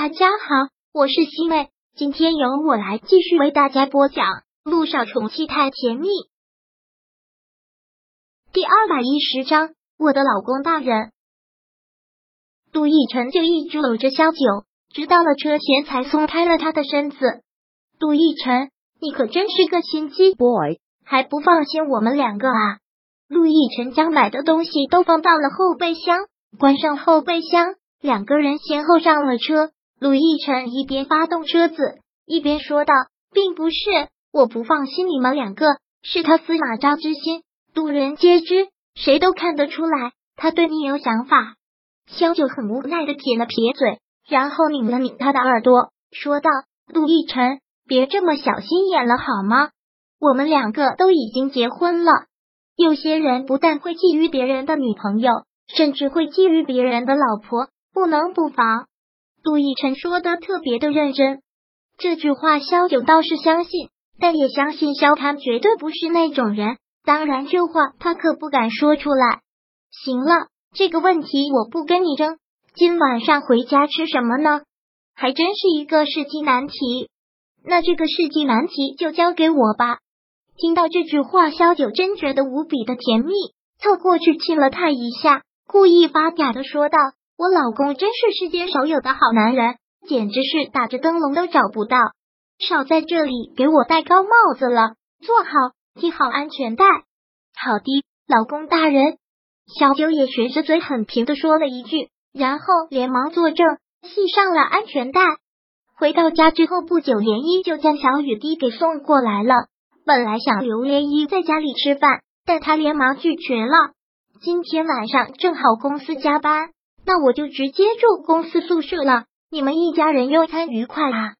大家好，我是西妹，今天由我来继续为大家播讲《路上宠妻太甜蜜》第二百一十章。我的老公大人，杜奕晨就一直搂着萧九，直到了车前才松开了他的身子。杜奕晨，你可真是个心机 boy，还不放心我们两个啊？陆奕晨将买的东西都放到了后备箱，关上后备箱，两个人先后上了车。陆亦辰一边发动车子，一边说道：“并不是我不放心你们两个，是他司马昭之心，路人皆知，谁都看得出来，他对你有想法。”萧九很无奈的撇了撇嘴，然后拧了拧他的耳朵，说道：“陆亦辰，别这么小心眼了好吗？我们两个都已经结婚了，有些人不但会觊觎别人的女朋友，甚至会觊觎别人的老婆，不能不防。”陆亦辰说的特别的认真，这句话萧九倒是相信，但也相信萧谈绝对不是那种人。当然，这话他可不敢说出来。行了，这个问题我不跟你争。今晚上回家吃什么呢？还真是一个世纪难题。那这个世纪难题就交给我吧。听到这句话，萧九真觉得无比的甜蜜，凑过去亲了他一下，故意发嗲的说道。我老公真是世间少有的好男人，简直是打着灯笼都找不到。少在这里给我戴高帽子了，坐好，系好安全带。好的，老公大人。小九也学着嘴很平的说了一句，然后连忙作证，系上了安全带。回到家之后不久，涟漪就将小雨滴给送过来了。本来想留涟漪在家里吃饭，但他连忙拒绝了。今天晚上正好公司加班。那我就直接住公司宿舍了，你们一家人用餐愉快啊！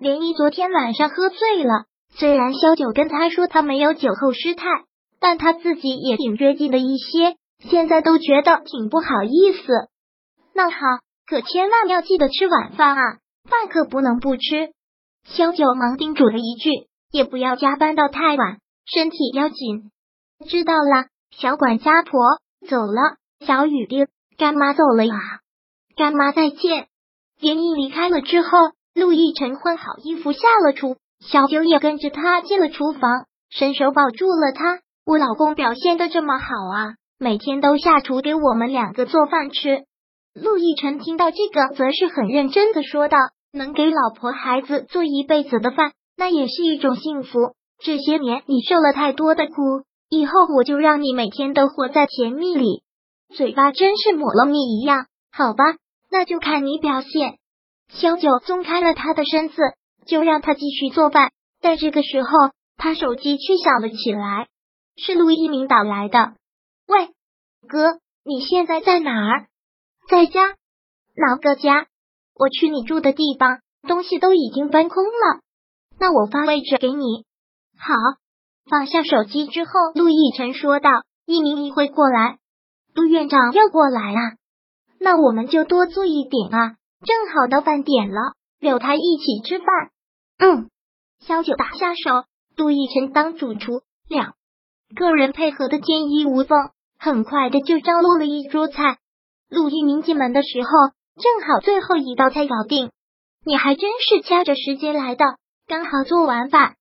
涟漪昨天晚上喝醉了，虽然萧九跟他说他没有酒后失态，但他自己也挺约定的一些，现在都觉得挺不好意思。那好，可千万要记得吃晚饭啊，饭可不能不吃。萧九忙叮嘱了一句，也不要加班到太晚，身体要紧。知道了，小管家婆走了，小雨滴。干妈走了呀，干妈再见。连毅离开了之后，陆亦辰换好衣服下了厨，小九也跟着他进了厨房，伸手抱住了他。我老公表现的这么好啊，每天都下厨给我们两个做饭吃。陆亦辰听到这个，则是很认真的说道：“能给老婆孩子做一辈子的饭，那也是一种幸福。这些年你受了太多的苦，以后我就让你每天都活在甜蜜里。”嘴巴真是抹了蜜一样，好吧，那就看你表现。萧九松开了他的身子，就让他继续做饭。但这个时候，他手机却响了起来，是陆一鸣打来的。喂，哥，你现在在哪儿？在家？哪个家？我去你住的地方，东西都已经搬空了。那我发位置给你。好。放下手机之后，陆亦辰说道：“一鸣一会过来。”陆院长要过来啊，那我们就多做一点啊，正好到饭点了，留他一起吃饭。嗯，萧九打下手，杜奕辰当主厨，两个人配合的天衣无缝，很快的就张罗了一桌菜。陆一鸣进门的时候，正好最后一道菜搞定。你还真是掐着时间来的，刚好做完饭。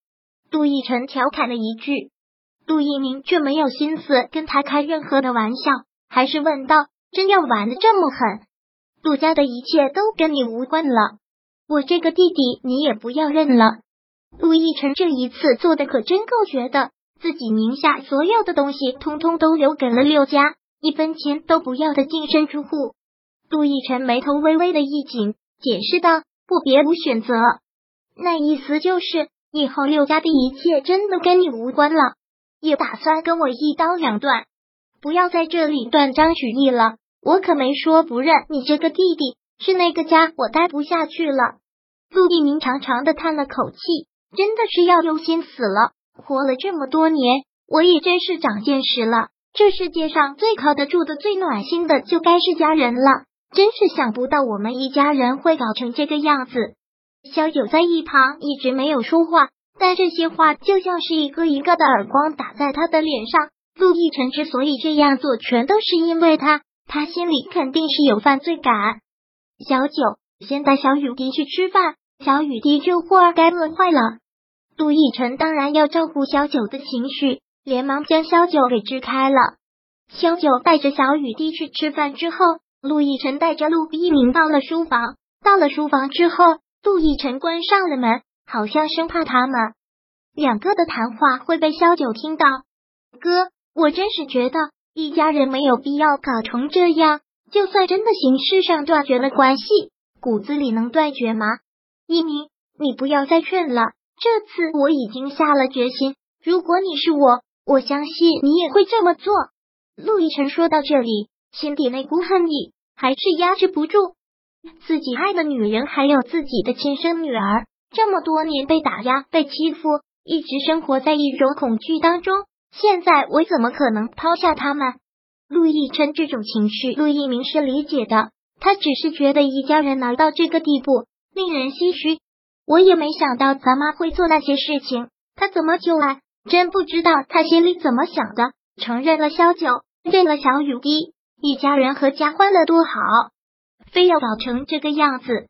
杜奕辰调侃了一句，陆一鸣却没有心思跟他开任何的玩笑。还是问道：“真要玩的这么狠？陆家的一切都跟你无关了。我这个弟弟你也不要认了。”陆亦辰这一次做的可真够绝的，自己名下所有的东西通通都留给了六家，一分钱都不要的净身出户。陆亦辰眉头微微的一紧，解释道：“不，别无选择。那意思就是以后六家的一切真的跟你无关了，也打算跟我一刀两断。”不要在这里断章取义了，我可没说不认你这个弟弟，是那个家我待不下去了。陆一鸣长长的叹了口气，真的是要忧心死了。活了这么多年，我也真是长见识了。这世界上最靠得住的、最暖心的，就该是家人了。真是想不到我们一家人会搞成这个样子。小九在一旁一直没有说话，但这些话就像是一个一个的耳光打在他的脸上。陆亦辰之所以这样做，全都是因为他，他心里肯定是有犯罪感。小九，先带小雨滴去吃饭，小雨滴这会儿该饿坏了。陆亦辰当然要照顾小九的情绪，连忙将小九给支开了。小九带着小雨滴去吃饭之后，陆亦辰带着陆一鸣到了书房。到了书房之后，陆亦辰关上了门，好像生怕他们两个的谈话会被萧九听到。哥，我真是觉得一家人没有必要搞成这样。就算真的形式上断绝了关系，骨子里能断绝吗？一鸣，你不要再劝了。这次我已经下了决心，如果你是我，我相信你也会这么做。陆亦辰说到这里，心底那股恨意还是压制不住。自己爱的女人，还有自己的亲生女儿，这么多年被打压、被欺负，一直生活在一种恐惧当中。现在我怎么可能抛下他们？陆亦辰这种情绪，陆一鸣是理解的。他只是觉得一家人难到这个地步，令人唏嘘。我也没想到咱妈会做那些事情。他怎么就来？真不知道他心里怎么想的。承认了萧九，认了小雨滴，一家人合家欢乐多好。非要搞成这个样子，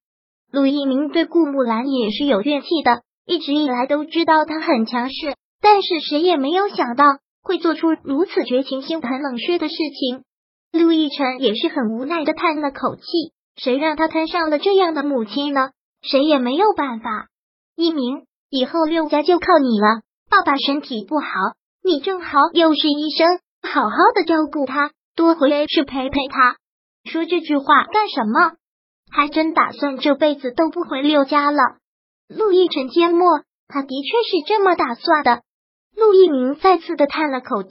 陆一鸣对顾木兰也是有怨气的。一直以来都知道他很强势，但是谁也没有想到会做出如此绝情、心疼冷血的事情。陆亦辰也是很无奈的叹了口气，谁让他摊上了这样的母亲呢？谁也没有办法。一鸣，以后六家就靠你了。爸爸身体不好，你正好又是医生，好好的照顾他，多回去陪陪他。说这句话干什么？还真打算这辈子都不回六家了？陆亦辰缄默，他的确是这么打算的。陆一鸣再次的叹了口气，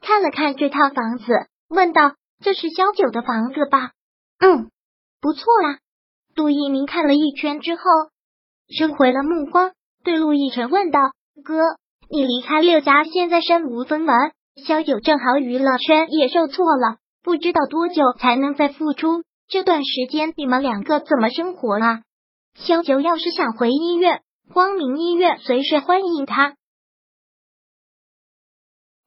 看了看这套房子，问道：“这是萧九的房子吧？”“嗯，不错啊。”陆一鸣看了一圈之后，收回了目光，对陆亦辰问道：“哥，你离开六家，现在身无分文，萧九正好娱乐圈也受挫了，不知道多久才能再复出。这段时间你们两个怎么生活啊？萧九要是想回医院，光明医院随时欢迎他。”